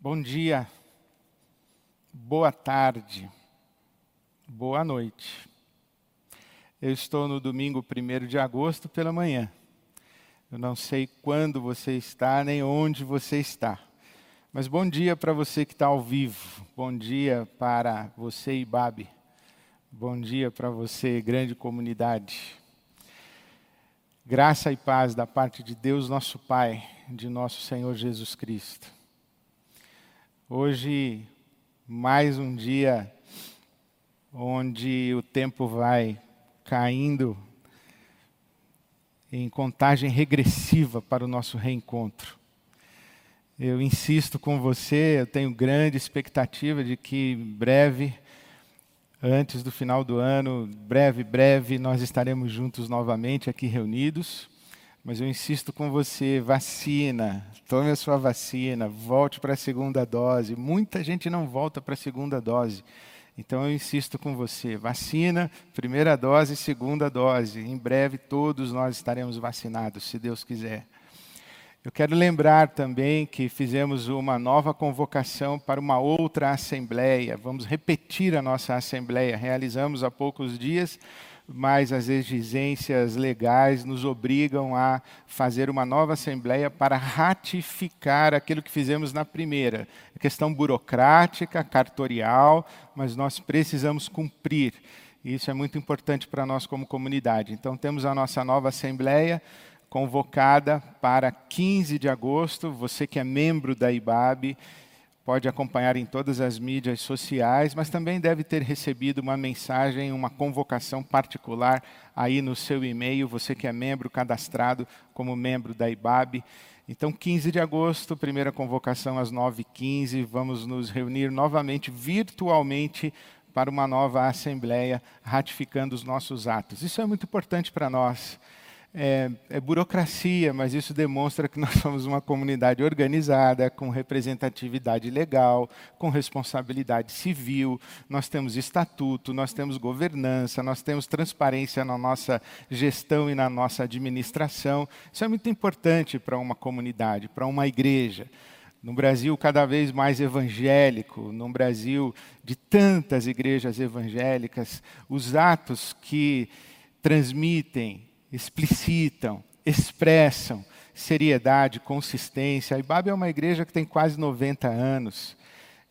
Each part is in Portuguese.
Bom dia, boa tarde, boa noite. Eu estou no domingo 1 de agosto pela manhã. Eu não sei quando você está, nem onde você está. Mas bom dia para você que está ao vivo. Bom dia para você, Ibabe. Bom dia para você, grande comunidade. Graça e paz da parte de Deus, nosso Pai, de nosso Senhor Jesus Cristo. Hoje, mais um dia onde o tempo vai caindo em contagem regressiva para o nosso reencontro. Eu insisto com você, eu tenho grande expectativa de que breve, antes do final do ano, breve, breve, nós estaremos juntos novamente aqui reunidos. Mas eu insisto com você, vacina, tome a sua vacina, volte para a segunda dose. Muita gente não volta para a segunda dose. Então eu insisto com você, vacina, primeira dose, segunda dose. Em breve todos nós estaremos vacinados, se Deus quiser. Eu quero lembrar também que fizemos uma nova convocação para uma outra assembleia. Vamos repetir a nossa assembleia. Realizamos há poucos dias mas as exigências legais nos obrigam a fazer uma nova assembleia para ratificar aquilo que fizemos na primeira. A questão burocrática, cartorial, mas nós precisamos cumprir. Isso é muito importante para nós como comunidade. Então temos a nossa nova assembleia convocada para 15 de agosto. Você que é membro da IBAB, pode acompanhar em todas as mídias sociais, mas também deve ter recebido uma mensagem, uma convocação particular aí no seu e-mail, você que é membro cadastrado como membro da IBAB. Então, 15 de agosto, primeira convocação às 9h15, vamos nos reunir novamente virtualmente para uma nova assembleia, ratificando os nossos atos. Isso é muito importante para nós é, é, burocracia, mas isso demonstra que nós somos uma comunidade organizada, com representatividade legal, com responsabilidade civil, nós temos estatuto, nós temos governança, nós temos transparência na nossa gestão e na nossa administração. Isso é muito importante para uma comunidade, para uma igreja. No Brasil cada vez mais evangélico, no Brasil de tantas igrejas evangélicas, os atos que transmitem explicitam, expressam seriedade, consistência. A IBAB é uma igreja que tem quase 90 anos.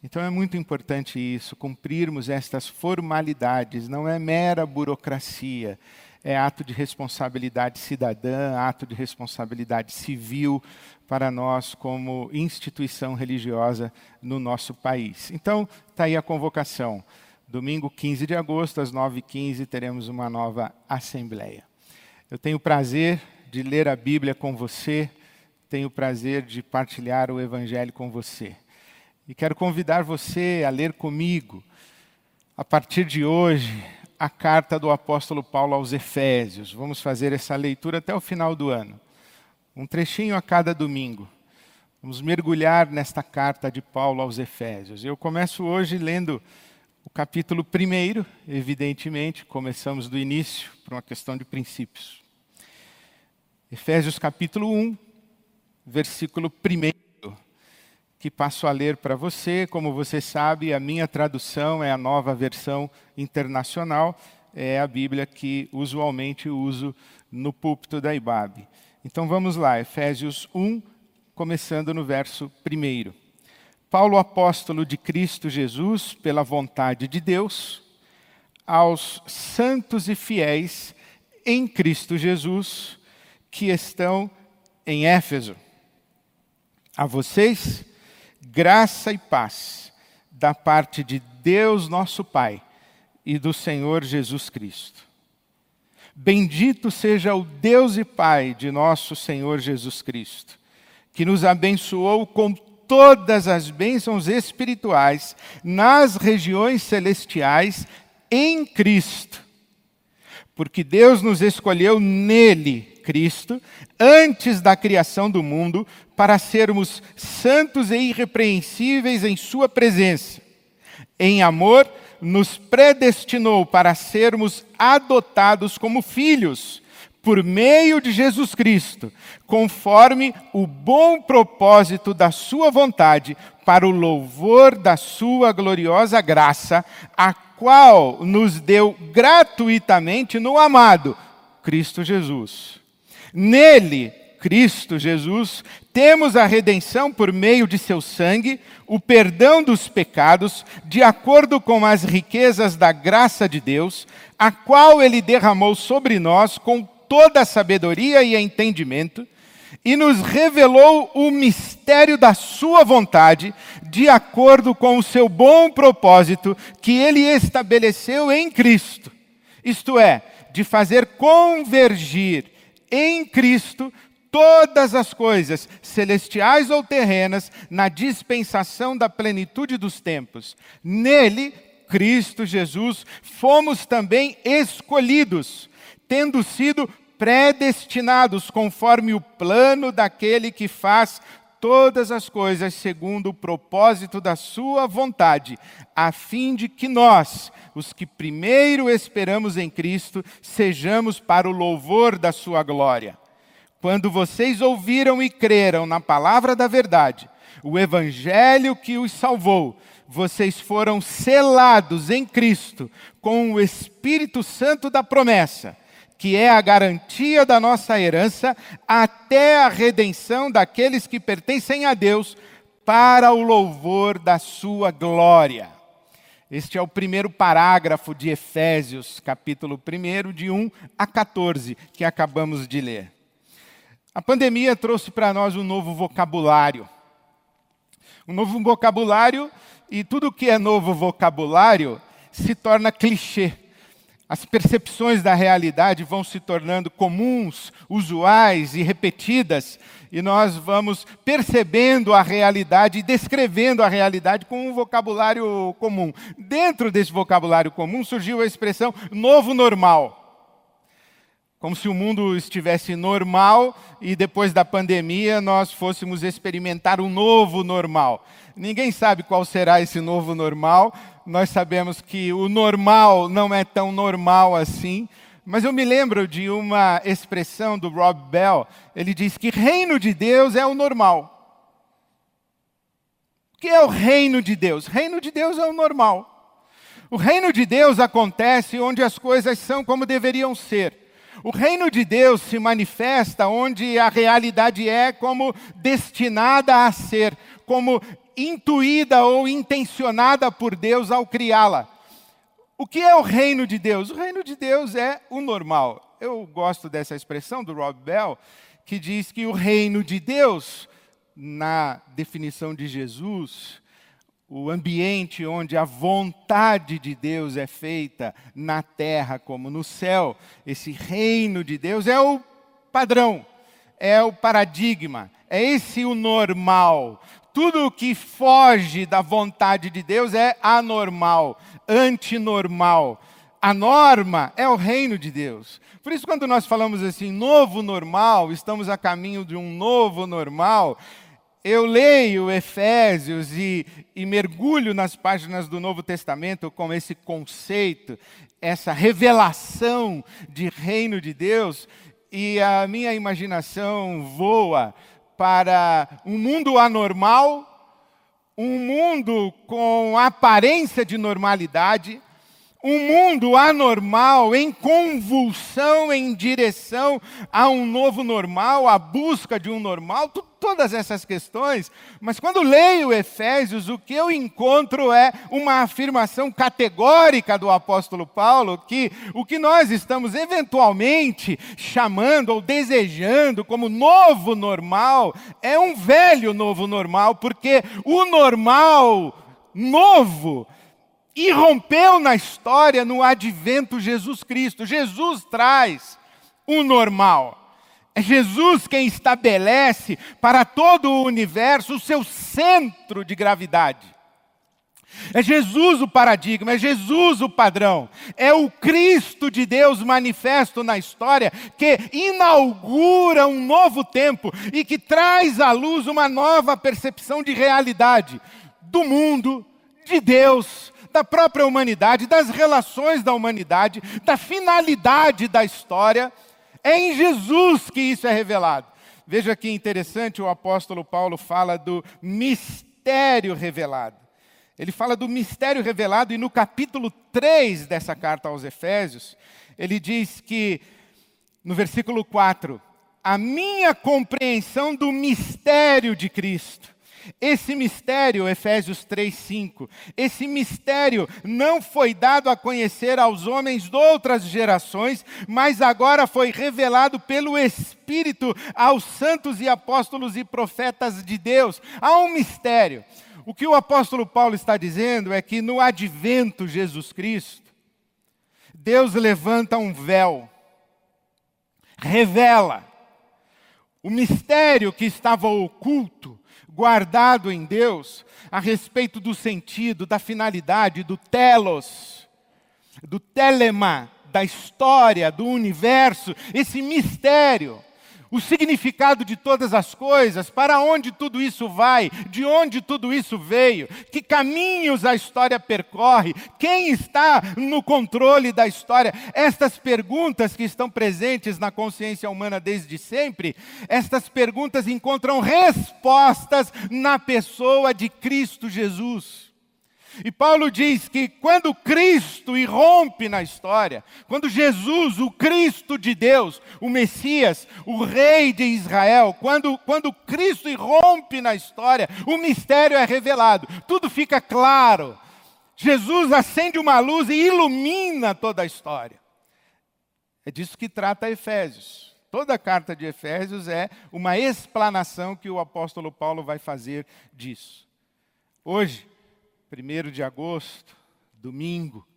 Então é muito importante isso, cumprirmos estas formalidades, não é mera burocracia, é ato de responsabilidade cidadã, ato de responsabilidade civil para nós como instituição religiosa no nosso país. Então, está aí a convocação. Domingo 15 de agosto, às 9h15, teremos uma nova assembleia. Eu tenho o prazer de ler a Bíblia com você, tenho o prazer de partilhar o Evangelho com você. E quero convidar você a ler comigo, a partir de hoje, a carta do apóstolo Paulo aos Efésios. Vamos fazer essa leitura até o final do ano. Um trechinho a cada domingo. Vamos mergulhar nesta carta de Paulo aos Efésios. Eu começo hoje lendo o capítulo 1, evidentemente, começamos do início, por uma questão de princípios. Efésios capítulo 1, versículo 1, que passo a ler para você. Como você sabe, a minha tradução é a nova versão internacional, é a Bíblia que usualmente uso no púlpito da IBAB. Então vamos lá, Efésios 1, começando no verso 1. Paulo, apóstolo de Cristo Jesus, pela vontade de Deus, aos santos e fiéis em Cristo Jesus, que estão em Éfeso. A vocês, graça e paz da parte de Deus nosso Pai e do Senhor Jesus Cristo. Bendito seja o Deus e Pai de nosso Senhor Jesus Cristo, que nos abençoou com todas as bênçãos espirituais nas regiões celestiais em Cristo. Porque Deus nos escolheu nele, Cristo, antes da criação do mundo, para sermos santos e irrepreensíveis em Sua presença. Em amor, nos predestinou para sermos adotados como filhos por meio de Jesus Cristo, conforme o bom propósito da Sua vontade, para o louvor da Sua gloriosa graça, a qual nos deu gratuitamente no amado Cristo Jesus. Nele, Cristo Jesus, temos a redenção por meio de seu sangue, o perdão dos pecados, de acordo com as riquezas da graça de Deus, a qual ele derramou sobre nós com toda a sabedoria e entendimento, e nos revelou o mistério da sua vontade, de acordo com o seu bom propósito que ele estabeleceu em Cristo. Isto é, de fazer convergir em Cristo todas as coisas, celestiais ou terrenas, na dispensação da plenitude dos tempos. Nele, Cristo Jesus, fomos também escolhidos, tendo sido predestinados conforme o plano daquele que faz todas as coisas segundo o propósito da Sua vontade, a fim de que nós, os que primeiro esperamos em Cristo, sejamos para o louvor da Sua glória. Quando vocês ouviram e creram na palavra da verdade, o evangelho que os salvou, vocês foram selados em Cristo com o Espírito Santo da promessa, que é a garantia da nossa herança até a redenção daqueles que pertencem a Deus, para o louvor da sua glória. Este é o primeiro parágrafo de Efésios, capítulo 1, de 1 a 14, que acabamos de ler. A pandemia trouxe para nós um novo vocabulário. Um novo vocabulário, e tudo que é novo vocabulário se torna clichê. As percepções da realidade vão se tornando comuns, usuais e repetidas, e nós vamos percebendo a realidade e descrevendo a realidade com um vocabulário comum. Dentro desse vocabulário comum surgiu a expressão novo normal como se o mundo estivesse normal e depois da pandemia nós fôssemos experimentar um novo normal. Ninguém sabe qual será esse novo normal, nós sabemos que o normal não é tão normal assim, mas eu me lembro de uma expressão do Rob Bell, ele diz que reino de Deus é o normal. O que é o reino de Deus? Reino de Deus é o normal. O reino de Deus acontece onde as coisas são como deveriam ser. O reino de Deus se manifesta onde a realidade é como destinada a ser, como intuída ou intencionada por Deus ao criá-la. O que é o reino de Deus? O reino de Deus é o normal. Eu gosto dessa expressão do Rob Bell, que diz que o reino de Deus, na definição de Jesus, o ambiente onde a vontade de Deus é feita na terra como no céu, esse reino de Deus é o padrão, é o paradigma, é esse o normal. Tudo o que foge da vontade de Deus é anormal, antinormal. A norma é o reino de Deus. Por isso, quando nós falamos assim, novo normal, estamos a caminho de um novo normal, eu leio Efésios e, e, mergulho nas páginas do Novo Testamento com esse conceito, essa revelação de reino de Deus, e a minha imaginação voa para um mundo anormal, um mundo com aparência de normalidade, um mundo anormal, em convulsão em direção a um novo normal, a busca de um normal, todas essas questões, mas quando leio Efésios, o que eu encontro é uma afirmação categórica do apóstolo Paulo que o que nós estamos eventualmente chamando ou desejando como novo normal é um velho novo normal, porque o normal novo irrompeu na história no advento Jesus Cristo. Jesus traz o normal. É Jesus quem estabelece para todo o universo o seu centro de gravidade. É Jesus o paradigma, é Jesus o padrão, é o Cristo de Deus manifesto na história que inaugura um novo tempo e que traz à luz uma nova percepção de realidade do mundo, de Deus, da própria humanidade, das relações da humanidade, da finalidade da história. É em Jesus que isso é revelado. Veja que interessante, o apóstolo Paulo fala do mistério revelado. Ele fala do mistério revelado, e no capítulo 3 dessa carta aos Efésios, ele diz que, no versículo 4, a minha compreensão do mistério de Cristo. Esse mistério, Efésios 3:5, esse mistério não foi dado a conhecer aos homens de outras gerações, mas agora foi revelado pelo Espírito aos santos e apóstolos e profetas de Deus. Há um mistério. O que o apóstolo Paulo está dizendo é que no advento Jesus Cristo, Deus levanta um véu, revela o mistério que estava oculto, guardado em Deus, a respeito do sentido, da finalidade, do telos, do telema, da história, do universo, esse mistério o significado de todas as coisas, para onde tudo isso vai, de onde tudo isso veio, que caminhos a história percorre, quem está no controle da história. Estas perguntas que estão presentes na consciência humana desde sempre, estas perguntas encontram respostas na pessoa de Cristo Jesus. E Paulo diz que quando Cristo irrompe na história, quando Jesus, o Cristo de Deus, o Messias, o Rei de Israel, quando, quando Cristo irrompe na história, o mistério é revelado, tudo fica claro. Jesus acende uma luz e ilumina toda a história. É disso que trata Efésios. Toda a carta de Efésios é uma explanação que o apóstolo Paulo vai fazer disso. Hoje, 1 de agosto, domingo,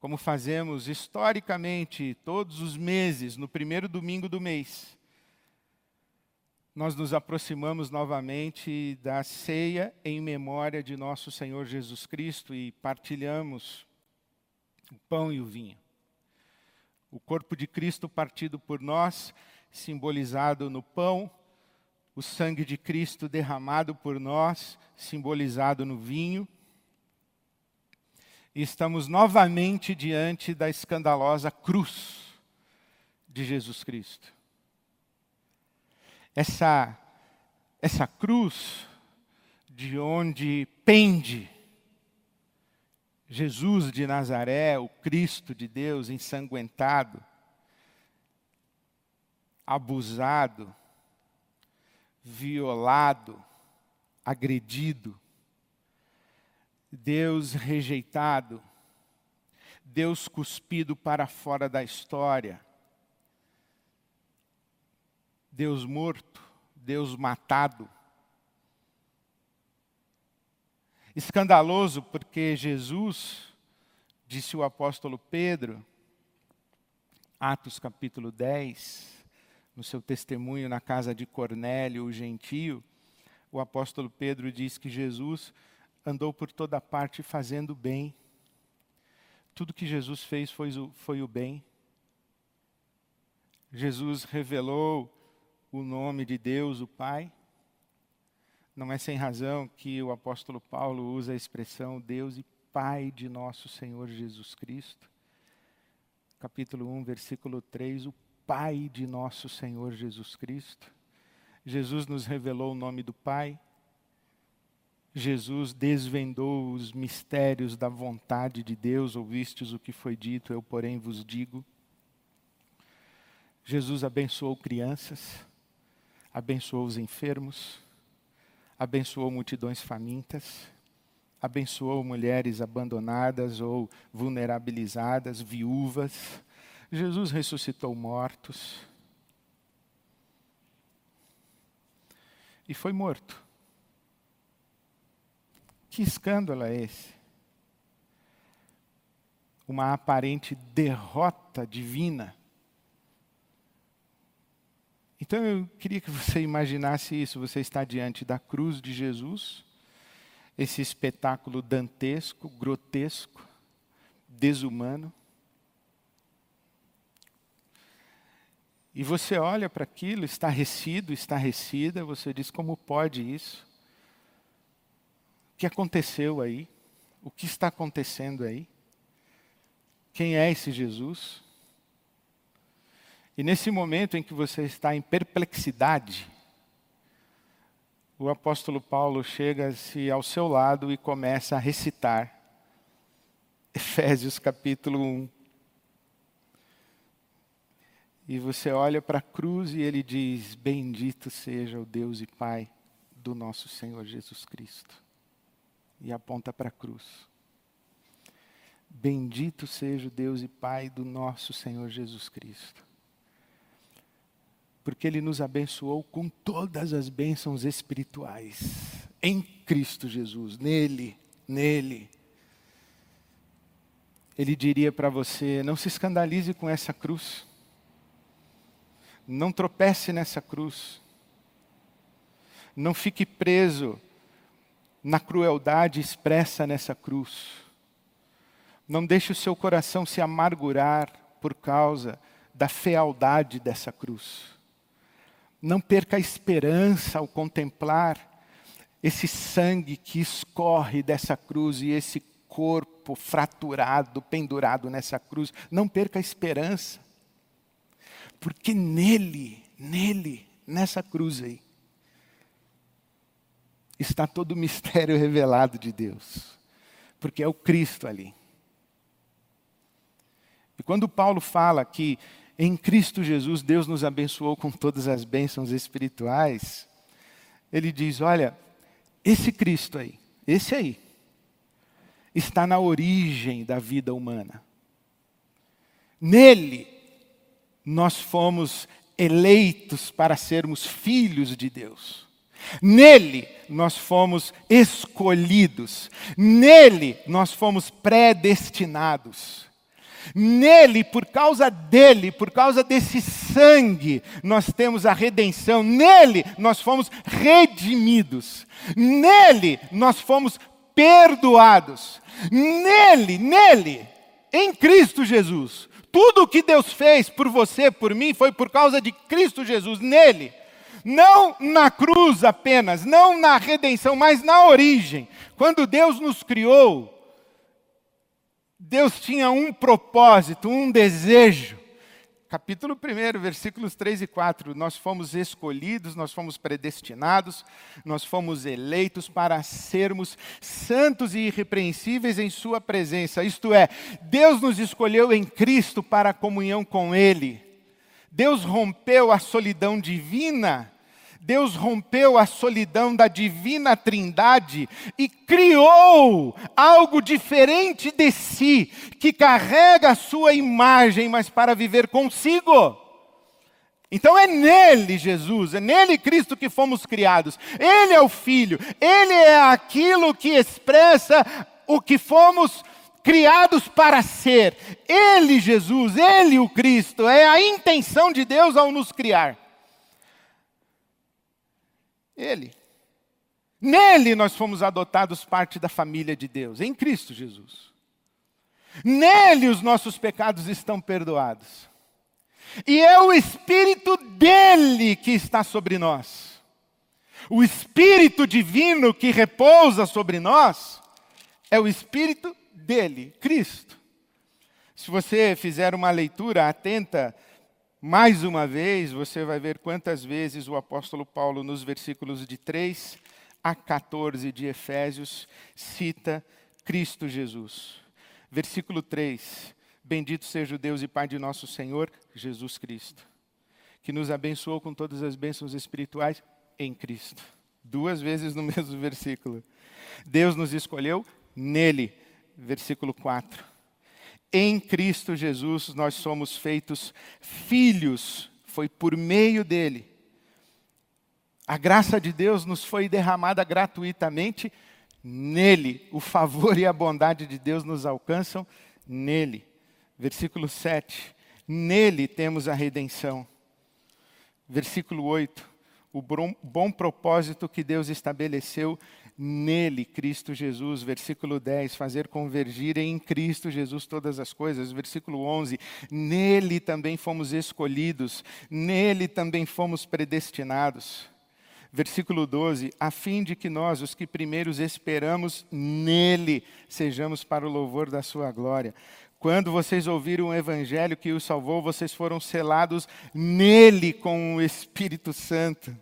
como fazemos historicamente todos os meses, no primeiro domingo do mês, nós nos aproximamos novamente da ceia em memória de nosso Senhor Jesus Cristo e partilhamos o pão e o vinho. O corpo de Cristo partido por nós, simbolizado no pão, o sangue de Cristo derramado por nós, simbolizado no vinho. E estamos novamente diante da escandalosa cruz de Jesus Cristo. Essa, essa cruz de onde pende Jesus de Nazaré, o Cristo de Deus ensanguentado, abusado, violado, agredido, Deus rejeitado, Deus cuspido para fora da história, Deus morto, Deus matado. Escandaloso porque Jesus, disse o apóstolo Pedro, Atos capítulo 10, no seu testemunho na casa de Cornélio, o gentio, o apóstolo Pedro diz que Jesus andou por toda parte fazendo bem. Tudo que Jesus fez foi o, foi o bem. Jesus revelou o nome de Deus, o Pai. Não é sem razão que o apóstolo Paulo usa a expressão Deus e Pai de nosso Senhor Jesus Cristo. Capítulo 1, versículo 3, o Pai de nosso Senhor Jesus Cristo. Jesus nos revelou o nome do Pai. Jesus desvendou os mistérios da vontade de Deus, ouvistes o que foi dito, eu, porém, vos digo. Jesus abençoou crianças, abençoou os enfermos, abençoou multidões famintas, abençoou mulheres abandonadas ou vulnerabilizadas, viúvas, Jesus ressuscitou mortos e foi morto. Que escândalo é esse? Uma aparente derrota divina. Então eu queria que você imaginasse isso. Você está diante da cruz de Jesus, esse espetáculo dantesco, grotesco, desumano. E você olha para aquilo, estarrecido, estarrecida, você diz: como pode isso? O que aconteceu aí? O que está acontecendo aí? Quem é esse Jesus? E nesse momento em que você está em perplexidade, o apóstolo Paulo chega-se ao seu lado e começa a recitar Efésios capítulo 1. E você olha para a cruz e ele diz: Bendito seja o Deus e Pai do nosso Senhor Jesus Cristo. E aponta para a cruz. Bendito seja o Deus e Pai do nosso Senhor Jesus Cristo. Porque Ele nos abençoou com todas as bênçãos espirituais em Cristo Jesus, nele, nele. Ele diria para você: não se escandalize com essa cruz, não tropece nessa cruz, não fique preso na crueldade expressa nessa cruz. Não deixe o seu coração se amargurar por causa da fealdade dessa cruz. Não perca a esperança ao contemplar esse sangue que escorre dessa cruz e esse corpo fraturado, pendurado nessa cruz. Não perca a esperança. Porque nele, nele, nessa cruz aí, está todo o mistério revelado de Deus. Porque é o Cristo ali. E quando Paulo fala que em Cristo Jesus Deus nos abençoou com todas as bênçãos espirituais, ele diz: olha, esse Cristo aí, esse aí, está na origem da vida humana. Nele, nós fomos eleitos para sermos filhos de Deus. Nele nós fomos escolhidos, nele nós fomos predestinados. Nele, por causa dele, por causa desse sangue, nós temos a redenção. Nele nós fomos redimidos. Nele nós fomos perdoados. Nele, nele, em Cristo Jesus. Tudo o que Deus fez por você, por mim, foi por causa de Cristo Jesus, nele. Não na cruz apenas, não na redenção, mas na origem. Quando Deus nos criou, Deus tinha um propósito, um desejo capítulo 1, versículos 3 e 4. Nós fomos escolhidos, nós fomos predestinados, nós fomos eleitos para sermos santos e irrepreensíveis em Sua presença. Isto é, Deus nos escolheu em Cristo para a comunhão com Ele. Deus rompeu a solidão divina Deus rompeu a solidão da divina trindade e criou algo diferente de si, que carrega a sua imagem, mas para viver consigo. Então é nele, Jesus, é nele, Cristo, que fomos criados. Ele é o Filho, ele é aquilo que expressa o que fomos criados para ser. Ele, Jesus, ele, o Cristo, é a intenção de Deus ao nos criar. Ele. Nele nós fomos adotados parte da família de Deus, em Cristo Jesus. Nele os nossos pecados estão perdoados. E é o Espírito dele que está sobre nós. O Espírito divino que repousa sobre nós é o Espírito dele, Cristo. Se você fizer uma leitura atenta mais uma vez, você vai ver quantas vezes o apóstolo Paulo, nos versículos de 3 a 14 de Efésios, cita Cristo Jesus. Versículo 3: Bendito seja o Deus e Pai de nosso Senhor Jesus Cristo, que nos abençoou com todas as bênçãos espirituais em Cristo. Duas vezes no mesmo versículo. Deus nos escolheu nele. Versículo 4 em Cristo Jesus nós somos feitos filhos, foi por meio dele. A graça de Deus nos foi derramada gratuitamente nele. O favor e a bondade de Deus nos alcançam nele. Versículo 7. Nele temos a redenção. Versículo 8. O bom, propósito que Deus estabeleceu nele, Cristo Jesus. Versículo 10, fazer convergir em Cristo Jesus todas as coisas. Versículo 11, nele também fomos escolhidos, nele também fomos predestinados. Versículo 12, a fim de que nós, os que primeiros esperamos nele, sejamos para o louvor da sua glória. Quando vocês ouviram o evangelho que os salvou, vocês foram selados nele com o Espírito Santo.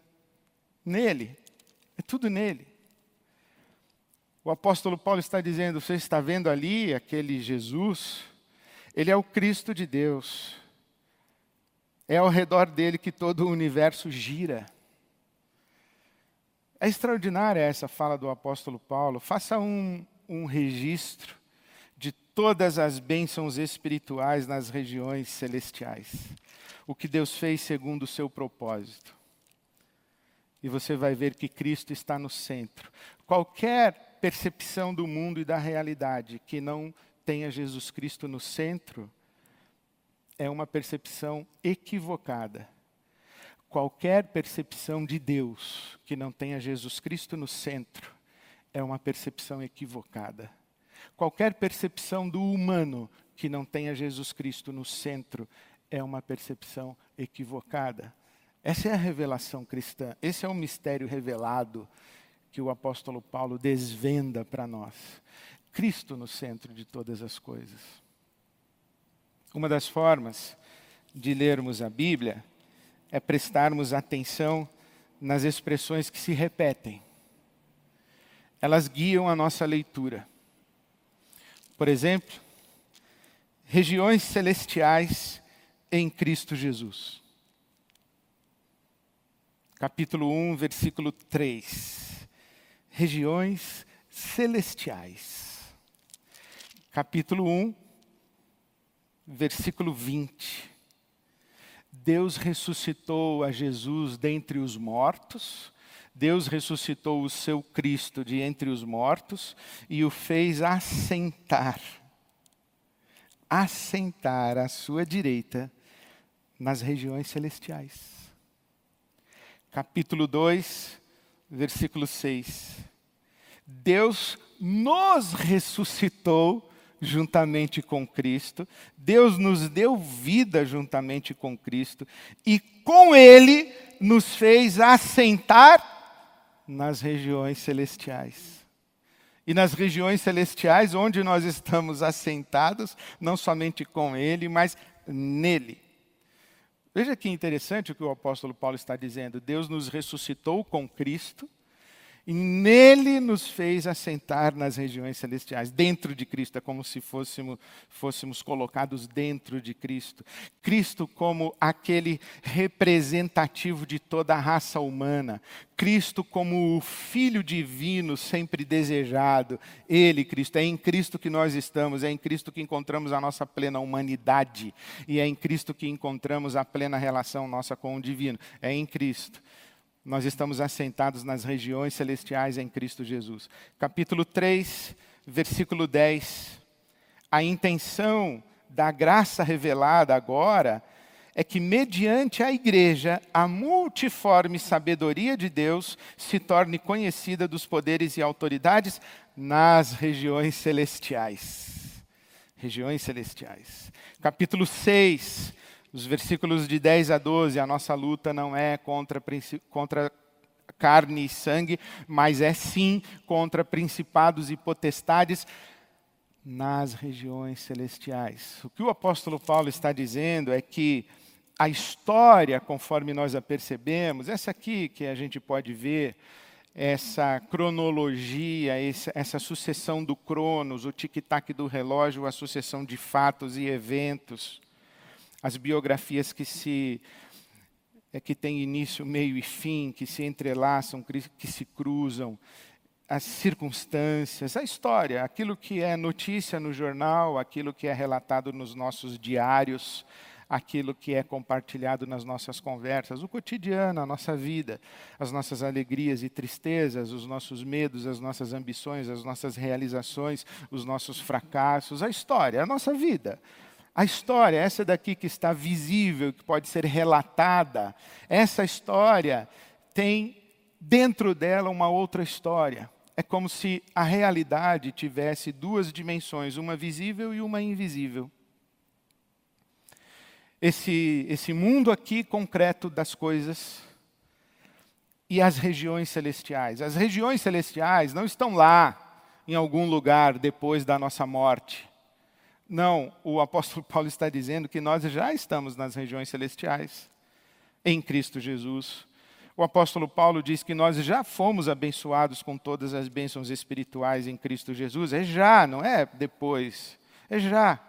Nele. É tudo nele. O apóstolo Paulo está dizendo: você está vendo ali aquele Jesus? Ele é o Cristo de Deus. É ao redor dele que todo o universo gira. É extraordinária essa fala do apóstolo Paulo. Faça um, um registro todas as bênçãos espirituais nas regiões celestiais. O que Deus fez segundo o seu propósito. E você vai ver que Cristo está no centro. Qualquer percepção do mundo e da realidade que não tenha Jesus Cristo no centro é uma percepção equivocada. Qualquer percepção de Deus que não tenha Jesus Cristo no centro é uma percepção equivocada. Qualquer percepção do humano que não tenha Jesus Cristo no centro é uma percepção equivocada. Essa é a revelação cristã, esse é o mistério revelado que o apóstolo Paulo desvenda para nós. Cristo no centro de todas as coisas. Uma das formas de lermos a Bíblia é prestarmos atenção nas expressões que se repetem. Elas guiam a nossa leitura. Por exemplo, regiões celestiais em Cristo Jesus. Capítulo 1, versículo 3. Regiões celestiais. Capítulo 1, versículo 20. Deus ressuscitou a Jesus dentre os mortos Deus ressuscitou o seu Cristo de entre os mortos e o fez assentar, assentar à sua direita nas regiões celestiais. Capítulo 2, versículo 6. Deus nos ressuscitou juntamente com Cristo, Deus nos deu vida juntamente com Cristo, e com Ele nos fez assentar nas regiões celestiais. E nas regiões celestiais, onde nós estamos assentados, não somente com Ele, mas nele. Veja que interessante o que o apóstolo Paulo está dizendo. Deus nos ressuscitou com Cristo e nele nos fez assentar nas regiões celestiais, dentro de Cristo, é como se fôssemos, fôssemos colocados dentro de Cristo. Cristo como aquele representativo de toda a raça humana. Cristo como o Filho divino sempre desejado. Ele, Cristo, é em Cristo que nós estamos, é em Cristo que encontramos a nossa plena humanidade. E é em Cristo que encontramos a plena relação nossa com o divino. É em Cristo nós estamos assentados nas regiões celestiais em Cristo Jesus. Capítulo 3, versículo 10. A intenção da graça revelada agora é que, mediante a igreja, a multiforme sabedoria de Deus se torne conhecida dos poderes e autoridades nas regiões celestiais. Regiões celestiais. Capítulo 6, os versículos de 10 a 12, a nossa luta não é contra, contra carne e sangue, mas é sim contra principados e potestades nas regiões celestiais. O que o apóstolo Paulo está dizendo é que a história, conforme nós a percebemos, essa aqui que a gente pode ver, essa cronologia, essa sucessão do cronos, o tic-tac do relógio, a sucessão de fatos e eventos, as biografias que se é, que têm início, meio e fim, que se entrelaçam, que se cruzam, as circunstâncias, a história, aquilo que é notícia no jornal, aquilo que é relatado nos nossos diários, aquilo que é compartilhado nas nossas conversas, o cotidiano, a nossa vida, as nossas alegrias e tristezas, os nossos medos, as nossas ambições, as nossas realizações, os nossos fracassos, a história, a nossa vida. A história, essa daqui que está visível, que pode ser relatada, essa história tem dentro dela uma outra história. É como se a realidade tivesse duas dimensões, uma visível e uma invisível. Esse, esse mundo aqui concreto das coisas e as regiões celestiais. As regiões celestiais não estão lá, em algum lugar depois da nossa morte Não, o apóstolo Paulo está dizendo que nós já estamos nas regiões celestiais, em Cristo Jesus. O apóstolo Paulo diz que nós já fomos abençoados com todas as bênçãos espirituais em Cristo Jesus. É já, não é depois. É já.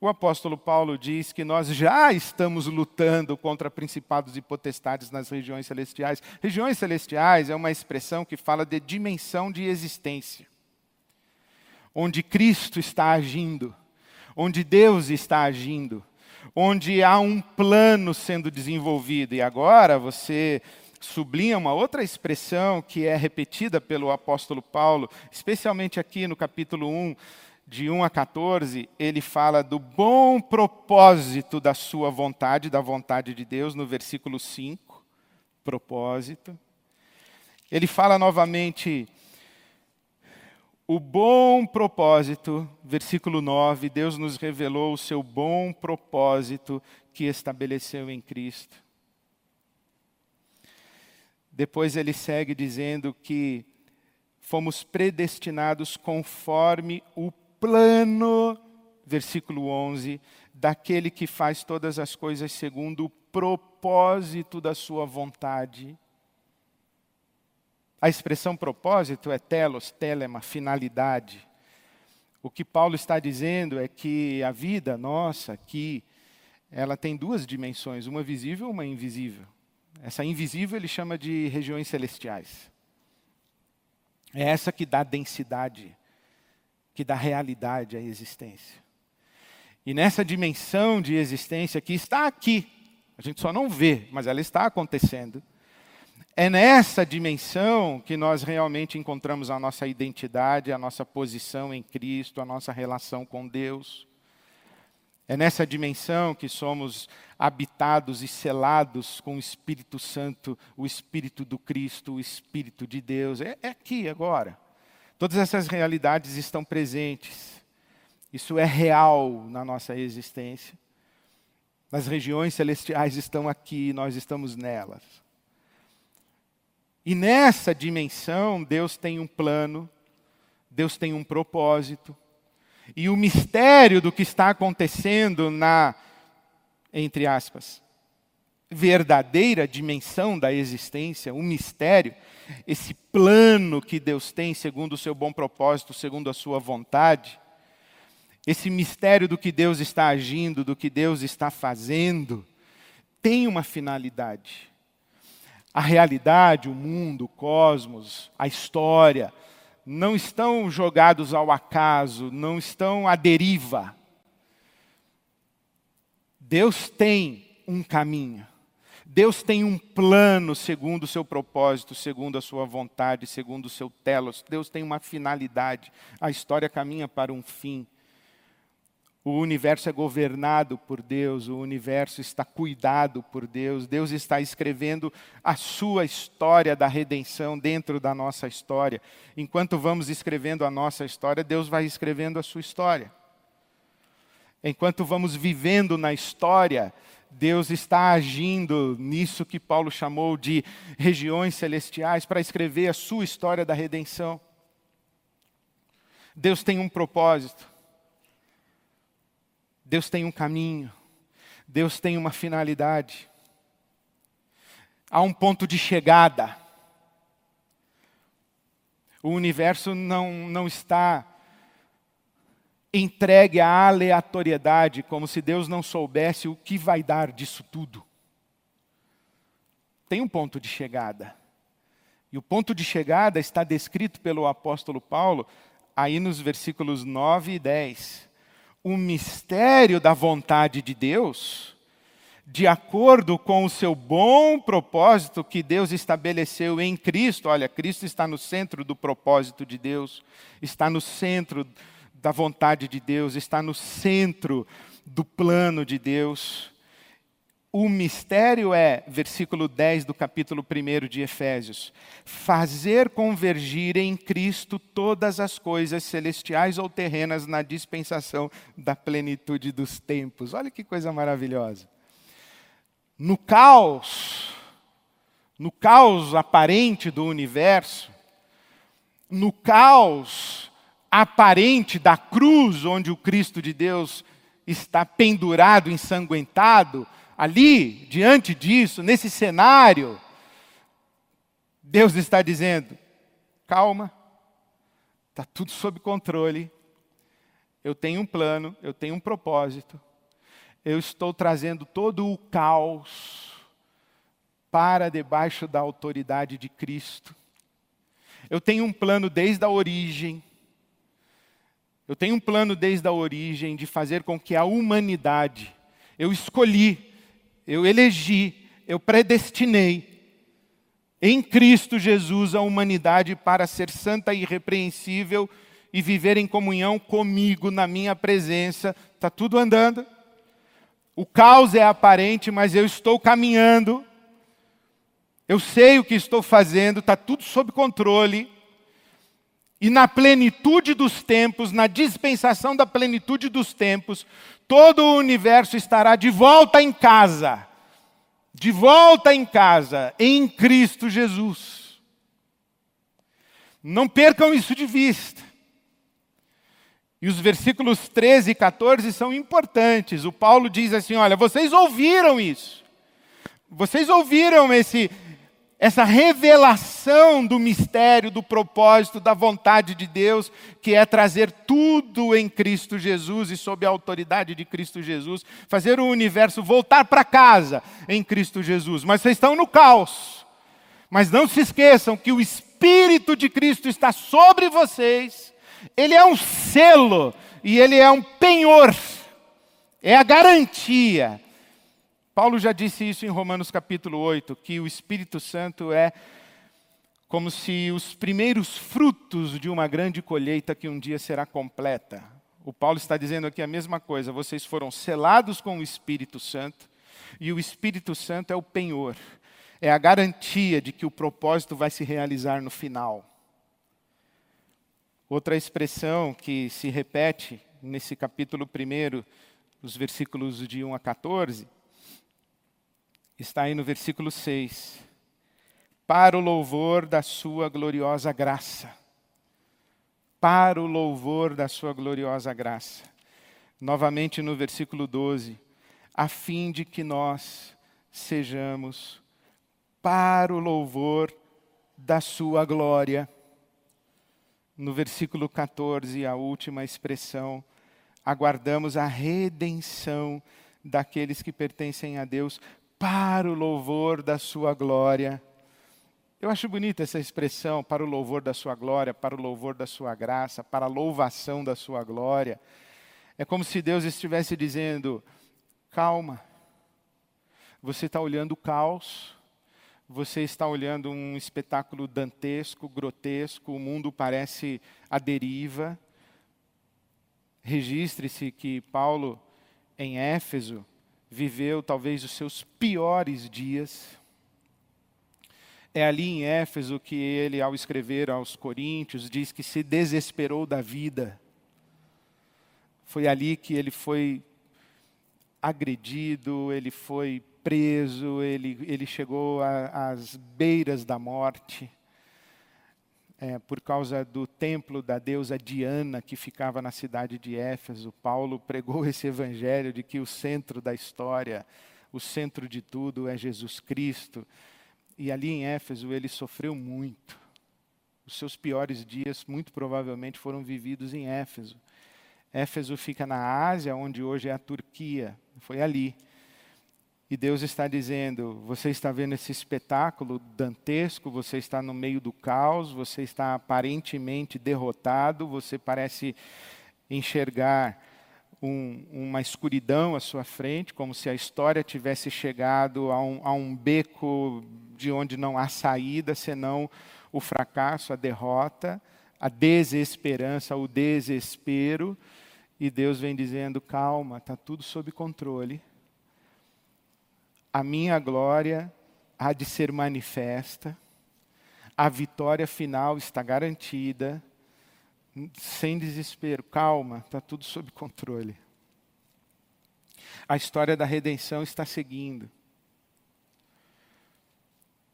O apóstolo Paulo diz que nós já estamos lutando contra principados e potestades nas regiões celestiais. Regiões celestiais é uma expressão que fala de dimensão de existência onde Cristo está agindo, onde Deus está agindo, onde há um plano sendo desenvolvido. E agora você sublinha uma outra expressão que é repetida pelo apóstolo Paulo, especialmente aqui no capítulo 1, de 1 a 14, ele fala do bom propósito da sua vontade, da vontade de Deus, no versículo 5, propósito. Ele fala novamente o bom propósito, versículo 9, Deus nos revelou o seu bom propósito que estabeleceu em Cristo. Depois ele segue dizendo que fomos predestinados conforme o plano, versículo 11, daquele que faz todas as coisas segundo o propósito da sua vontade a expressão propósito é telos, telema, finalidade. O que Paulo está dizendo é que a vida nossa aqui, ela tem duas dimensões, uma visível e uma invisível. Essa invisível ele chama de regiões celestiais. É essa que dá densidade, que dá realidade à existência. E nessa dimensão de existência que está aqui, a gente só não vê, mas ela está acontecendo é nessa dimensão que nós realmente encontramos a nossa identidade, a nossa posição em Cristo, a nossa relação com Deus. É nessa dimensão que somos habitados e selados com o Espírito Santo, o Espírito do Cristo, o Espírito de Deus. É, é aqui, agora. Todas essas realidades estão presentes. Isso é real na nossa existência. As regiões celestiais estão aqui, nós estamos nelas. E nessa dimensão, Deus tem um plano, Deus tem um propósito. E o mistério do que está acontecendo na, entre aspas, verdadeira dimensão da existência, o mistério, esse plano que Deus tem segundo o seu bom propósito, segundo a sua vontade, esse mistério do que Deus está agindo, do que Deus está fazendo, tem uma finalidade a realidade, o mundo, o cosmos, a história, não estão jogados ao acaso, não estão à deriva. Deus tem um caminho. Deus tem um plano segundo o seu propósito, segundo a sua vontade, segundo o seu telos. Deus tem uma finalidade. A história caminha para um fim. O universo é governado por Deus, o universo está cuidado por Deus. Deus está escrevendo a sua história da redenção dentro da nossa história. Enquanto vamos escrevendo a nossa história, Deus vai escrevendo a sua história. Enquanto vamos vivendo na história, Deus está agindo nisso que Paulo chamou de regiões celestiais para escrever a sua história da redenção. Deus tem um propósito. Deus tem um caminho, Deus tem uma finalidade. Há um ponto de chegada. O universo não, não está entregue à aleatoriedade, como se Deus não soubesse o que vai dar disso tudo. Tem um ponto de chegada. E o ponto de chegada está descrito pelo apóstolo Paulo aí nos versículos 9 e 10 o mistério da vontade de Deus, de acordo com o seu bom propósito que Deus estabeleceu em Cristo. Olha, Cristo está no centro do propósito de Deus, está no centro da vontade de Deus, está no centro do plano de Deus. O mistério é, versículo 10 do capítulo 1 de Efésios, fazer convergir em Cristo todas as coisas celestiais ou terrenas na dispensação da plenitude dos tempos. Olha que coisa maravilhosa. No caos, no caos aparente do universo, no caos aparente da cruz, onde o Cristo de Deus está pendurado, ensanguentado, ali, diante disso, nesse cenário, Deus está dizendo: calma, está tudo sob controle, eu tenho um plano, eu tenho um propósito, eu estou trazendo todo o caos para debaixo da autoridade de Cristo. Eu tenho um plano desde a origem, eu tenho um plano desde a origem de fazer com que a humanidade, eu escolhi, eu elegi, eu predestinei em Cristo Jesus a humanidade para ser santa e irrepreensível e viver em comunhão comigo na minha presença. Está tudo andando. O caos é aparente, mas eu estou caminhando. Eu sei o que estou fazendo, está tudo sob controle. E na plenitude dos tempos, na dispensação da plenitude dos tempos, todo o universo estará de volta em casa. De volta em casa, em Cristo Jesus. Não percam isso de vista. E os versículos 13 e 14 são importantes. O Paulo diz assim: Olha, vocês ouviram isso. Vocês ouviram esse, essa revelação do mistério, do propósito, da vontade de Deus, que é trazer tudo em Cristo Jesus e sob a autoridade de Cristo Jesus, fazer o universo voltar para casa em Cristo Jesus. Mas vocês estão no caos. Mas não se esqueçam que o Espírito de Cristo está sobre vocês, ele é um selo e ele é um penhor, é a garantia Paulo já disse isso em Romanos capítulo 8, que o Espírito Santo é como se os primeiros frutos de uma grande colheita que um dia será completa. O Paulo está dizendo aqui a mesma coisa, vocês foram selados com o Espírito Santo, e o Espírito Santo é o penhor, é a garantia de que o propósito vai se realizar no final. Outra expressão que se repete nesse capítulo 1, os versículos de 1 a 14, está aí no versículo 6. Para o louvor da sua gloriosa graça. Para o louvor da sua gloriosa graça. Novamente no versículo 12. A fim de que nós sejamos para o louvor da sua glória. No versículo 14, a última expressão, aguardamos a redenção daqueles que pertencem a Deus para o louvor da sua glória. Eu acho bonita essa expressão, para o louvor da sua glória, para o louvor da sua graça, para a louvação da sua glória. É como se Deus estivesse dizendo: calma, você está olhando o caos, você está olhando um espetáculo dantesco, grotesco, o mundo parece a deriva. Registre-se que Paulo, em Éfeso, viveu talvez os seus piores dias. É ali em Éfeso que ele, ao escrever aos Coríntios, diz que se desesperou da vida. Foi ali que ele foi agredido, ele foi preso, ele, ele chegou às beiras da morte é, por causa do templo da deusa Diana que ficava na cidade de Éfeso. Paulo pregou esse evangelho de que o centro da história, o centro de tudo é Jesus Cristo. E ali em Éfeso ele sofreu muito. Os seus piores dias, muito provavelmente, foram vividos em Éfeso. Éfeso fica na Ásia, onde hoje é a Turquia. Foi ali. E Deus está dizendo: você está vendo esse espetáculo dantesco, você está no meio do caos, você está aparentemente derrotado, você parece enxergar um, uma escuridão à sua frente, como se a história tivesse chegado a um, a um beco de onde não há saída senão o fracasso, a derrota, a desesperança, o desespero. E Deus vem dizendo: calma, está tudo sob controle a minha glória há de ser manifesta, a vitória final está garantida, sem desespero, calma, está tudo sob controle. A história da redenção está seguindo.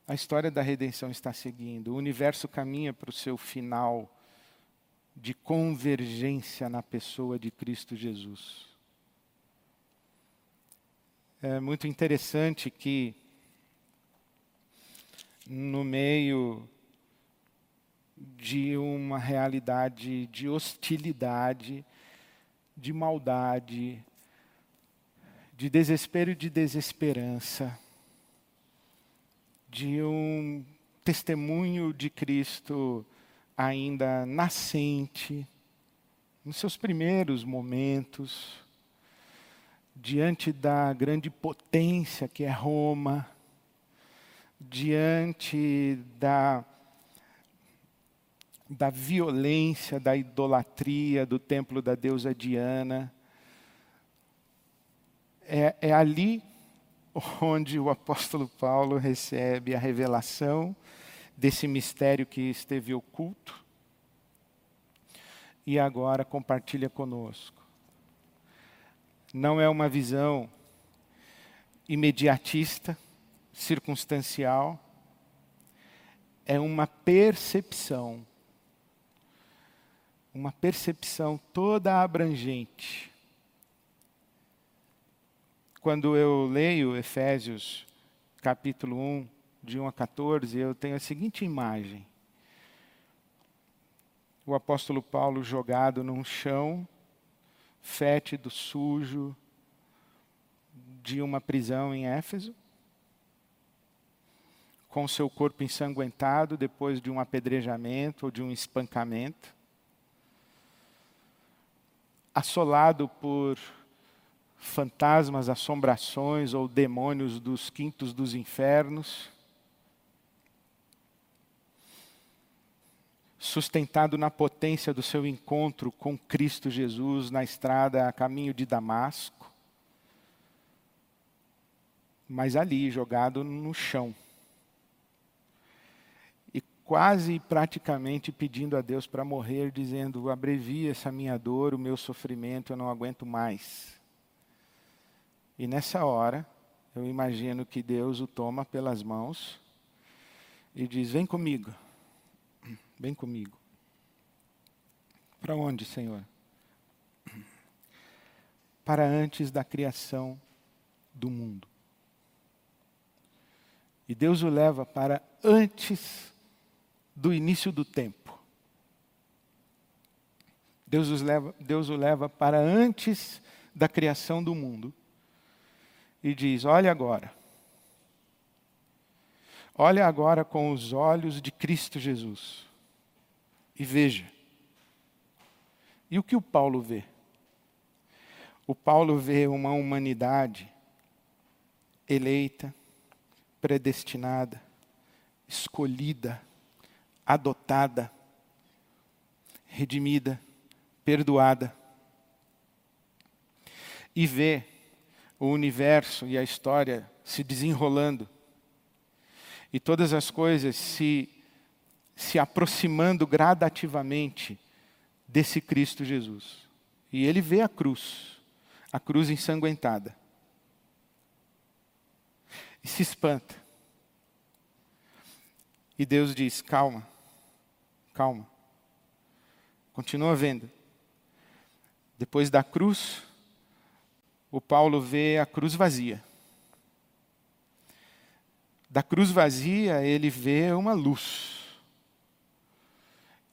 A história da redenção está seguindo. O universo caminha para o seu final de convergência na pessoa de Cristo Jesus. É muito interessante que, no meio de uma realidade de hostilidade, de maldade, de desespero e de desesperança, de um testemunho de Cristo ainda nascente, nos seus primeiros momentos, diante da grande potência que é Roma, diante da, da violência, da idolatria do templo da deusa Diana. É, é ali onde o apóstolo Paulo recebe a revelação desse mistério que esteve oculto e agora compartilha conosco. Não é uma visão imediatista, circunstancial, é uma percepção, uma percepção toda abrangente. Quando eu leio Efésios capítulo 1, de 1 a 14, eu tenho a seguinte imagem. O apóstolo Paulo jogado num chão fétido, sujo, de uma prisão em Éfeso, com seu corpo ensanguentado depois de um apedrejamento ou de um espancamento, assolado por fantasmas, assombrações ou demônios dos quintos dos infernos, sustentado na potência do seu encontro com Cristo Jesus na estrada a caminho de Damasco, mas ali, jogado no chão. E quase praticamente pedindo a Deus para morrer, dizendo: abrevia essa minha dor, o meu sofrimento, eu não aguento mais. E nessa hora, eu imagino que Deus o toma pelas mãos e diz: Vem comigo. Vem comigo. Para onde, Senhor? Para antes da criação do mundo. E Deus o leva para antes do início do tempo. Deus, os leva, Deus o leva para antes da criação do mundo. E diz: Olha agora. Olha agora com os olhos de Cristo Jesus e veja. E o que o Paulo vê? O Paulo vê uma humanidade eleita, predestinada, escolhida, adotada, redimida, perdoada. E vê o universo e a história se desenrolando. E todas as coisas se se aproximando gradativamente desse Cristo Jesus. E ele vê a cruz, a cruz ensanguentada. E se espanta. E Deus diz: calma, calma. Continua vendo. Depois da cruz, o Paulo vê a cruz vazia. Da cruz vazia, ele vê uma luz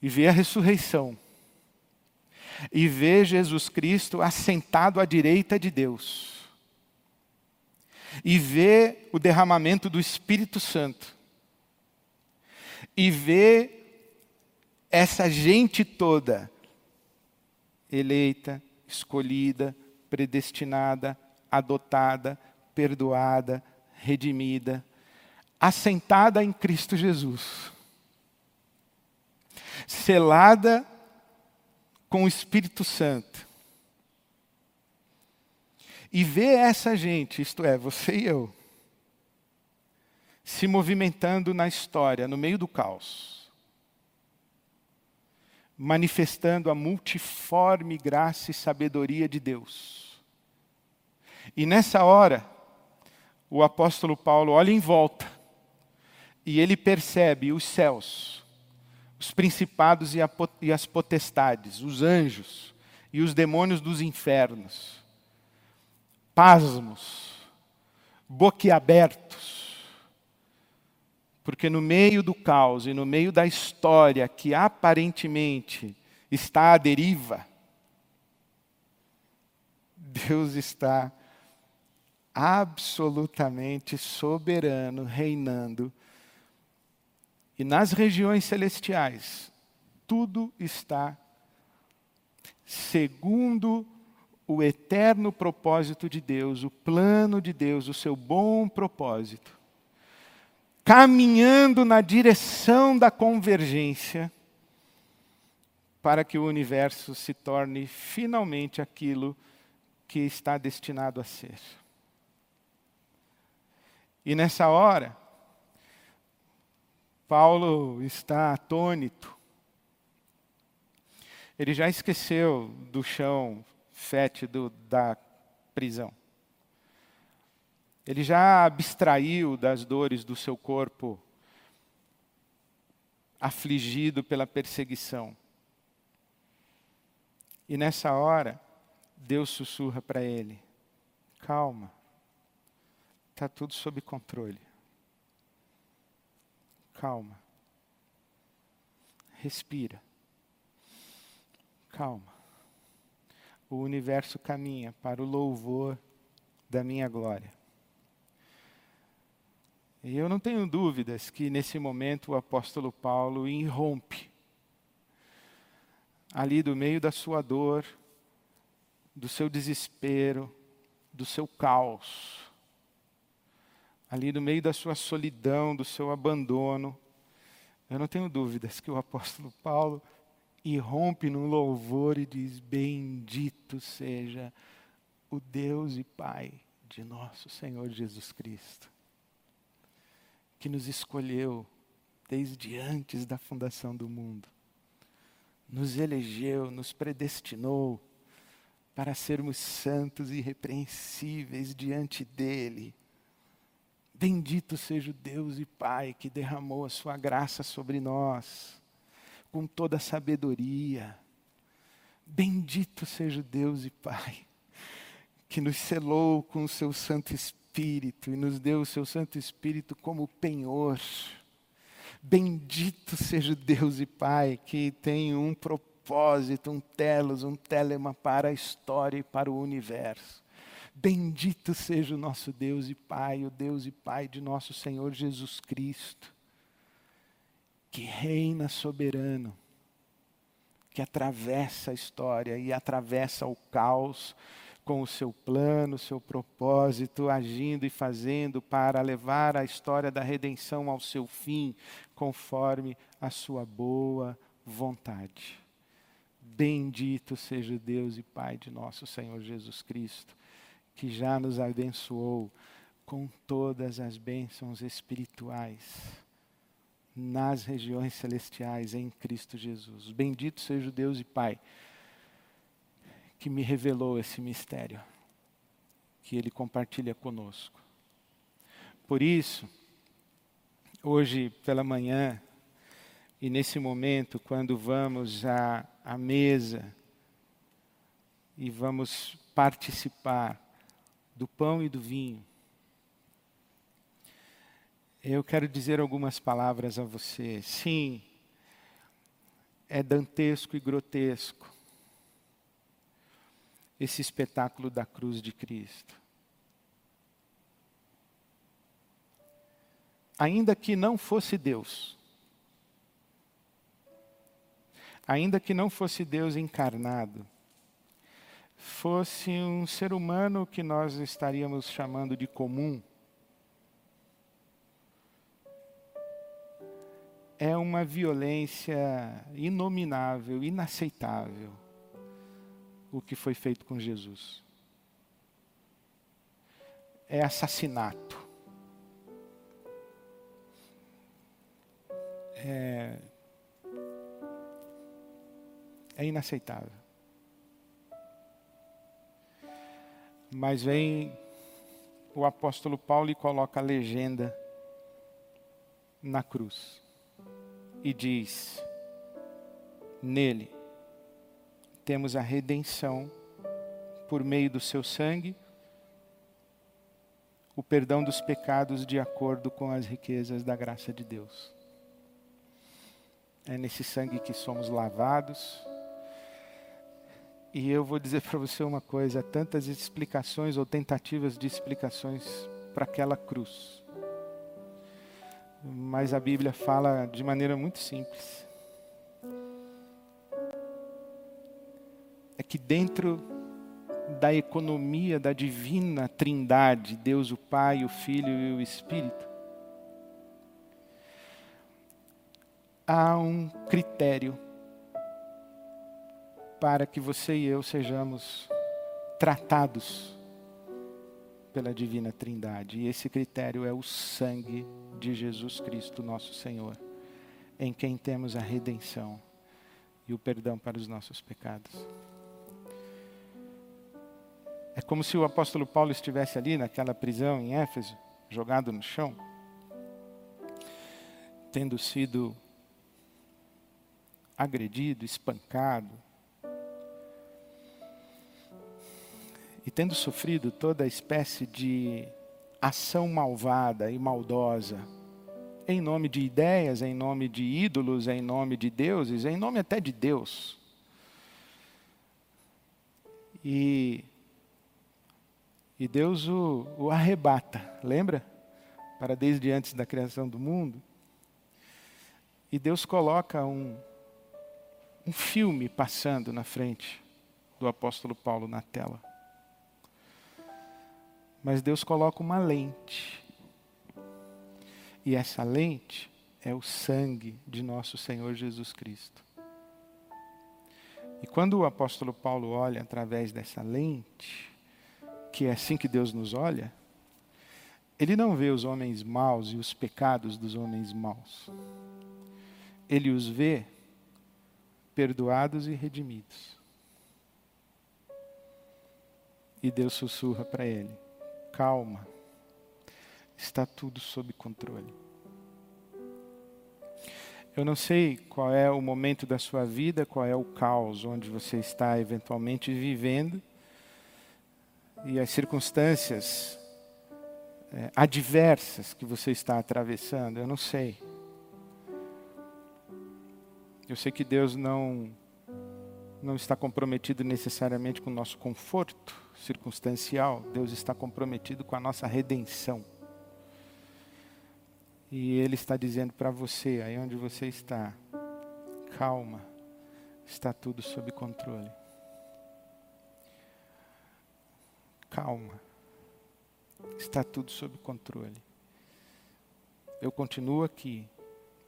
e vê a ressurreição, e vê Jesus Cristo assentado à direita de Deus, e vê o derramamento do Espírito Santo, e vê essa gente toda, eleita, escolhida, predestinada, adotada, perdoada, redimida, assentada em Cristo Jesus selada com o Espírito Santo. E ver essa gente, isto é, você e eu, se movimentando na história, no meio do caos, manifestando a multiforme graça e sabedoria de Deus. E nessa hora, o apóstolo Paulo olha em volta e ele percebe os céus os principados e as potestades, os anjos e os demônios dos infernos, pasmos, boquiabertos, porque no meio do caos e no meio da história que aparentemente está à deriva, Deus está absolutamente soberano, reinando e nas regiões celestiais, tudo está segundo o eterno propósito de Deus, o plano de Deus, o seu bom propósito, caminhando na direção da convergência, para que o universo se torne finalmente aquilo que está destinado a ser. E nessa hora, Paulo está atônito. Ele já esqueceu do chão fétido da prisão. Ele já abstraiu das dores do seu corpo afligido pela perseguição. E nessa hora, Deus sussurra para ele: calma, está tudo sob controle calma. Respira. Calma. O universo caminha para o louvor da minha glória. E eu não tenho dúvidas que nesse momento o apóstolo Paulo irrompe ali do meio da sua dor, do seu desespero, do seu caos ali no meio da sua solidão, do seu abandono, eu não tenho dúvidas que o apóstolo Paulo irrompe num louvor e diz: Bendito seja o Deus e Pai de nosso Senhor Jesus Cristo, que nos escolheu desde antes da fundação do mundo, nos elegeu, nos predestinou para sermos santos e irrepreensíveis diante dEle Bendito seja o Deus e Pai que derramou a sua graça sobre nós, com toda a sabedoria. Bendito seja o Deus e Pai que nos selou com o seu Santo Espírito e nos deu o seu Santo Espírito como penhor. Bendito seja o Deus e Pai que tem um propósito, um telos, um telema para a história e para o universo. Bendito seja o nosso Deus e Pai, o Deus e Pai de nosso Senhor Jesus Cristo, que reina soberano, que atravessa a história e atravessa o caos com o seu plano, o seu propósito, agindo e fazendo para levar a história da redenção ao seu fim, conforme a sua boa vontade. Bendito seja o Deus e Pai de nosso Senhor Jesus Cristo que já nos abençoou com todas as bênçãos espirituais nas regiões celestiais em Cristo Jesus. Bendito seja o Deus e Pai que me revelou esse mistério, que Ele compartilha conosco. Por isso, hoje pela manhã, e nesse momento, quando vamos à, à mesa e vamos participar do pão e do vinho. Eu quero dizer algumas palavras a você. Sim, é dantesco e grotesco esse espetáculo da cruz de Cristo. Ainda que não fosse Deus, ainda que não fosse Deus encarnado, fosse um ser humano que nós estaríamos chamando de comum, é uma violência inominável, inaceitável, o que foi feito com Jesus. É assassinato. É, é inaceitável. Mas vem o apóstolo Paulo e coloca a legenda na cruz e diz: Nele temos a redenção por meio do seu sangue, o perdão dos pecados de acordo com as riquezas da graça de Deus. É nesse sangue que somos lavados. E eu vou dizer para você uma coisa: tantas explicações ou tentativas de explicações para aquela cruz. Mas a Bíblia fala de maneira muito simples. É que dentro da economia da divina Trindade, Deus o Pai, o Filho e o Espírito, há um critério para que você e eu sejamos tratados pela divina Trindade. E esse critério é o sangue de Jesus Cristo, nosso Senhor, em quem temos a redenção e o perdão para os nossos pecados. É como se o apóstolo Paulo estivesse ali naquela prisão em Éfeso, jogado no chão, tendo sido agredido, espancado, e tendo sofrido toda espécie de ação malvada e maldosa, em nome de ideias, em nome de ídolos, em nome de deuses, em nome até de Deus. E, e Deus o, o arrebata, lembra? Para desde antes da criação do mundo. E Deus coloca um, um filme passando na frente do apóstolo Paulo na tela. Mas Deus coloca uma lente. E essa lente é o sangue de nosso Senhor Jesus Cristo. E quando o apóstolo Paulo olha através dessa lente, que é assim que Deus nos olha, ele não vê os homens maus e os pecados dos homens maus. Ele os vê perdoados e redimidos. E Deus sussurra para ele: calma, está tudo sob controle. Eu não sei qual é o momento da sua vida, qual é o caos onde você está eventualmente vivendo e as circunstâncias é, adversas que você está atravessando, eu não sei. Eu sei que Deus não não está comprometido necessariamente com o nosso conforto circunstancial, Deus está comprometido com a nossa redenção. E Ele está dizendo para você, aí onde você está, calma, está tudo sob controle. Calma, está tudo sob controle. Eu continuo aqui,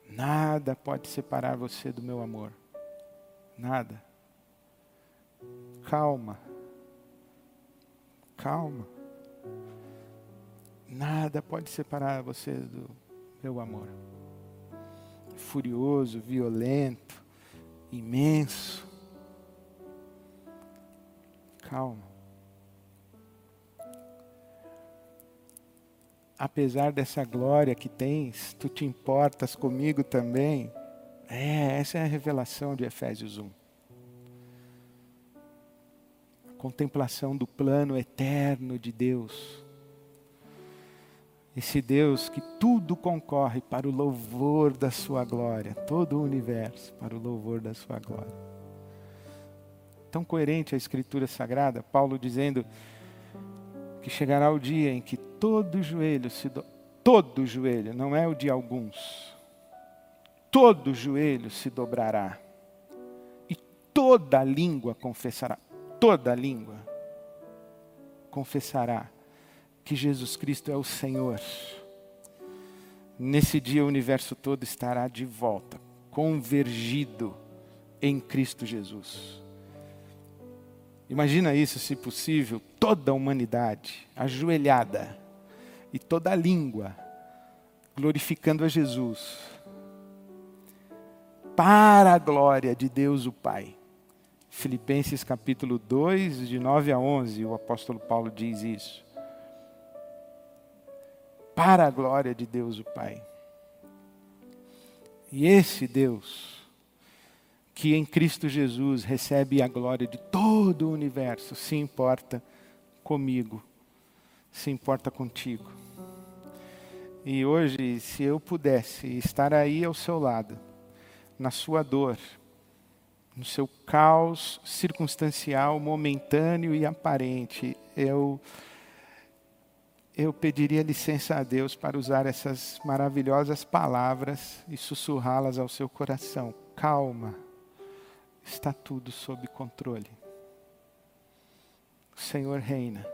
nada pode separar você do meu amor, nada calma. Calma. Nada pode separar você do meu amor. Furioso, violento, imenso. Calma. Apesar dessa glória que tens, tu te importas comigo também. É, essa é a revelação de Efésios 1 contemplação do plano eterno de Deus. Esse Deus que tudo concorre para o louvor da sua glória, todo o universo para o louvor da sua glória. Tão coerente a Escritura Sagrada, Paulo dizendo que chegará o dia em que todo joelho se do... todo joelho, não é o de alguns, todo joelho se dobrará e toda língua confessará toda língua confessará que Jesus Cristo é o Senhor. Nesse dia o universo todo estará de volta, convergido em Cristo Jesus. Imagina isso, se possível, toda a humanidade ajoelhada e toda a língua glorificando a Jesus, para a glória de Deus o Pai. Filipenses capítulo 2, de 9 a 11, o apóstolo Paulo diz isso. Para a glória de Deus o Pai. E esse Deus que em Cristo Jesus recebe a glória de todo o universo, se importa comigo, se importa contigo. E hoje, se eu pudesse estar aí ao seu lado, na sua dor, no seu caos circunstancial, momentâneo e aparente, eu eu pediria licença a Deus para usar essas maravilhosas palavras e sussurrá-las ao seu coração. Calma, está tudo sob controle. O Senhor reina.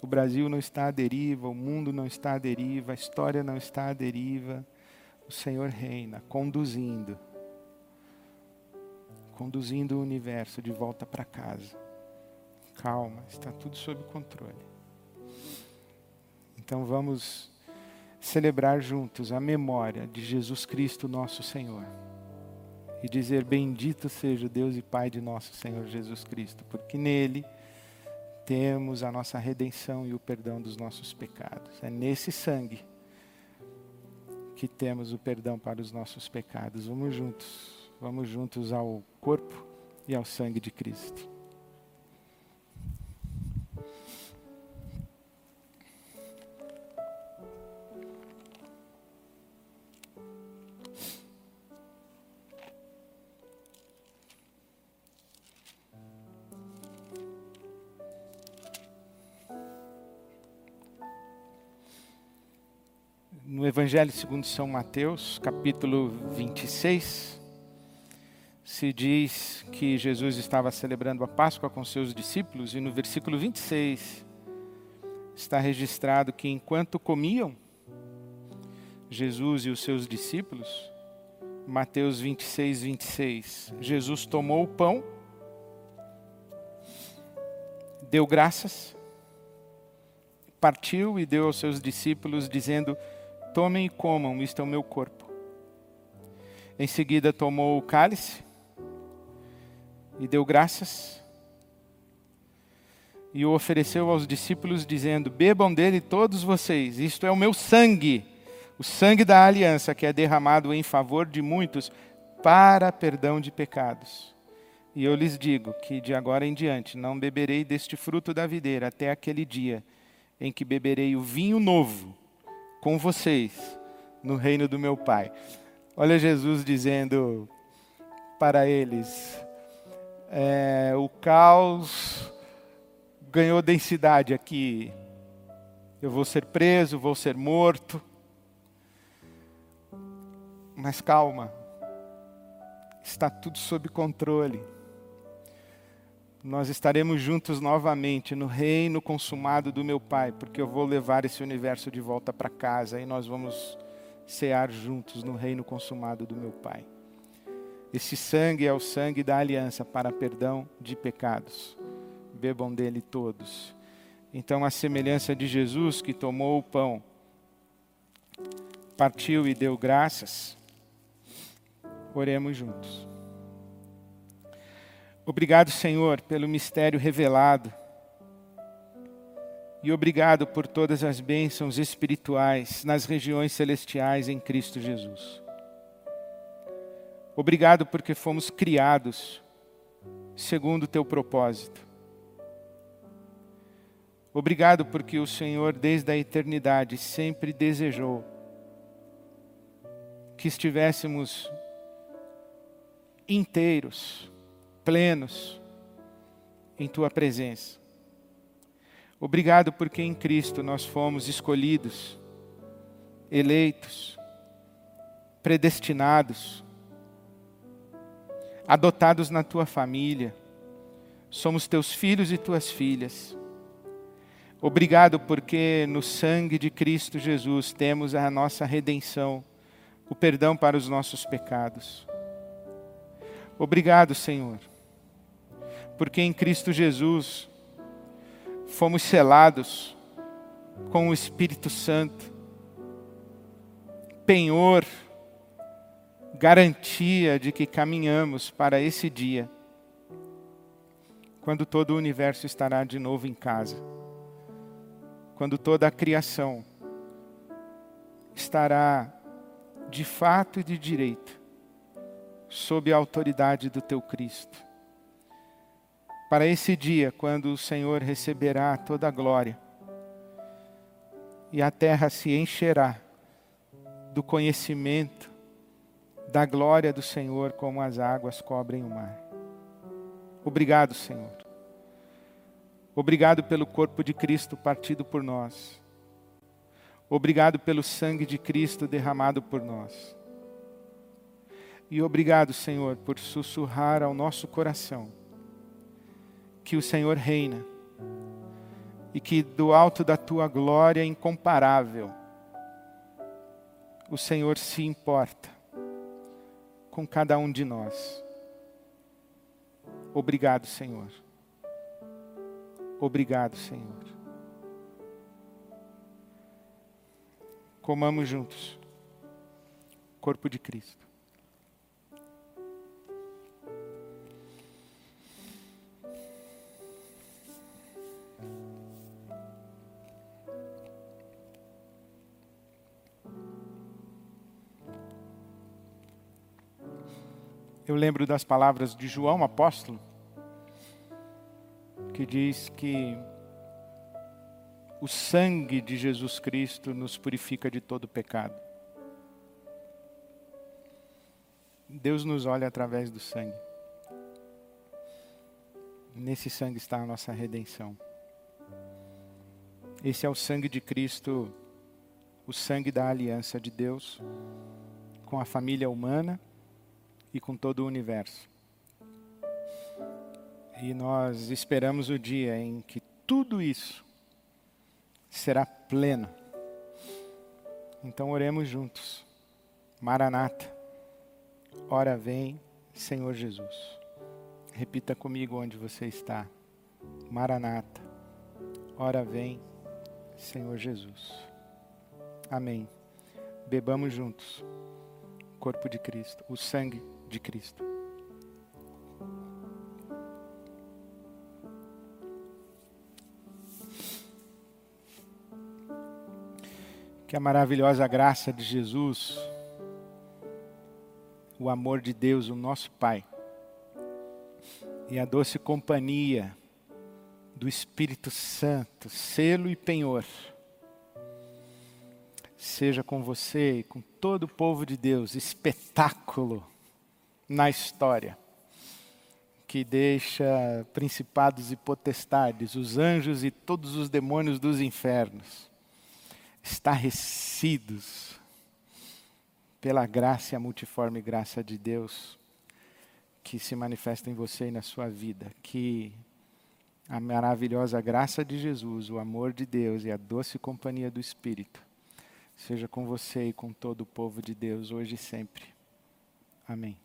O Brasil não está à deriva, o mundo não está à deriva, a história não está à deriva. O Senhor reina, conduzindo, conduzindo o universo de volta para casa. Calma, está tudo sob controle. Então vamos celebrar juntos a memória de Jesus Cristo, nosso Senhor. E dizer: Bendito seja o Deus e Pai de nosso Senhor Jesus Cristo, porque nele temos a nossa redenção e o perdão dos nossos pecados. É nesse sangue que temos o perdão para os nossos pecados. Vamos juntos, vamos juntos ao corpo e ao sangue de Cristo. no Evangelho segundo São Mateus, capítulo 26, se diz que Jesus estava celebrando a Páscoa com seus discípulos, e no versículo 26 está registrado que enquanto comiam, Jesus e os seus discípulos, Mateus 26, 26, Jesus tomou o pão, deu graças, partiu e deu aos seus discípulos, dizendo: Tomem e comam, isto é o meu corpo. Em seguida tomou o cálice e deu graças e o ofereceu aos discípulos, dizendo: Bebam dele todos vocês, isto é o meu sangue, o sangue da aliança que é derramado em favor de muitos para perdão de pecados. E eu lhes digo que de agora em diante não beberei deste fruto da videira até aquele dia em que beberei o vinho novo com vocês no reino do meu Pai. Olha Jesus dizendo para eles: é, o caos ganhou densidade aqui. Eu vou ser preso, vou ser morto. Mas calma, está tudo sob controle nós estaremos juntos novamente no reino consumado do meu Pai, porque eu vou levar esse universo de volta para casa e nós vamos cear juntos no reino consumado do meu Pai. Esse sangue é o sangue da aliança para perdão de pecados. Bebam dele todos. Então, a semelhança de Jesus que tomou o pão, partiu e deu graças, oremos juntos. Obrigado, Senhor, pelo mistério revelado. E obrigado por todas as bênçãos espirituais nas regiões celestiais em Cristo Jesus. Obrigado porque fomos criados segundo o teu propósito. Obrigado porque o Senhor, desde a eternidade, sempre desejou que estivéssemos inteiros plenos em tua presença. Obrigado porque em Cristo nós fomos escolhidos, eleitos, predestinados, adotados na tua família. Somos teus filhos e tuas filhas. Obrigado porque no sangue de Cristo Jesus temos a nossa redenção, o perdão para os nossos pecados. Obrigado, Senhor porque em Cristo Jesus fomos selados com o Espírito Santo, penhor, garantia de que caminhamos para esse dia, quando todo o universo estará de novo em casa, quando toda a criação estará de fato e de direito sob a autoridade do teu Cristo. Para esse dia, quando o Senhor receberá toda a glória e a terra se encherá do conhecimento da glória do Senhor como as águas cobrem o mar. Obrigado, Senhor. Obrigado pelo corpo de Cristo partido por nós. Obrigado pelo sangue de Cristo derramado por nós. E obrigado, Senhor, por sussurrar ao nosso coração que o Senhor reina e que do alto da tua glória incomparável, o Senhor se importa com cada um de nós. Obrigado, Senhor. Obrigado, Senhor. Comamos juntos. Corpo de Cristo. Eu lembro das palavras de João, apóstolo, que diz que o sangue de Jesus Cristo nos purifica de todo pecado. Deus nos olha através do sangue. Nesse sangue está a nossa redenção. Esse é o sangue de Cristo, o sangue da aliança de Deus com a família humana e com todo o universo. E nós esperamos o dia em que tudo isso será pleno. Então oremos juntos. Maranata, ora vem, Senhor Jesus. Repita comigo onde você está. Maranata, ora vem, Senhor Jesus. Amém. Bebamos juntos o corpo de Cristo, o sangue de Cristo. Que a maravilhosa graça de Jesus, o amor de Deus, o nosso Pai, e a doce companhia do Espírito Santo, selo e penhor, seja com você e com todo o povo de Deus, espetáculo na história, que deixa principados e potestades, os anjos e todos os demônios dos infernos, estarrecidos pela graça e a multiforme graça de Deus que se manifesta em você e na sua vida, que a maravilhosa graça de Jesus, o amor de Deus e a doce companhia do Espírito seja com você e com todo o povo de Deus hoje e sempre. Amém.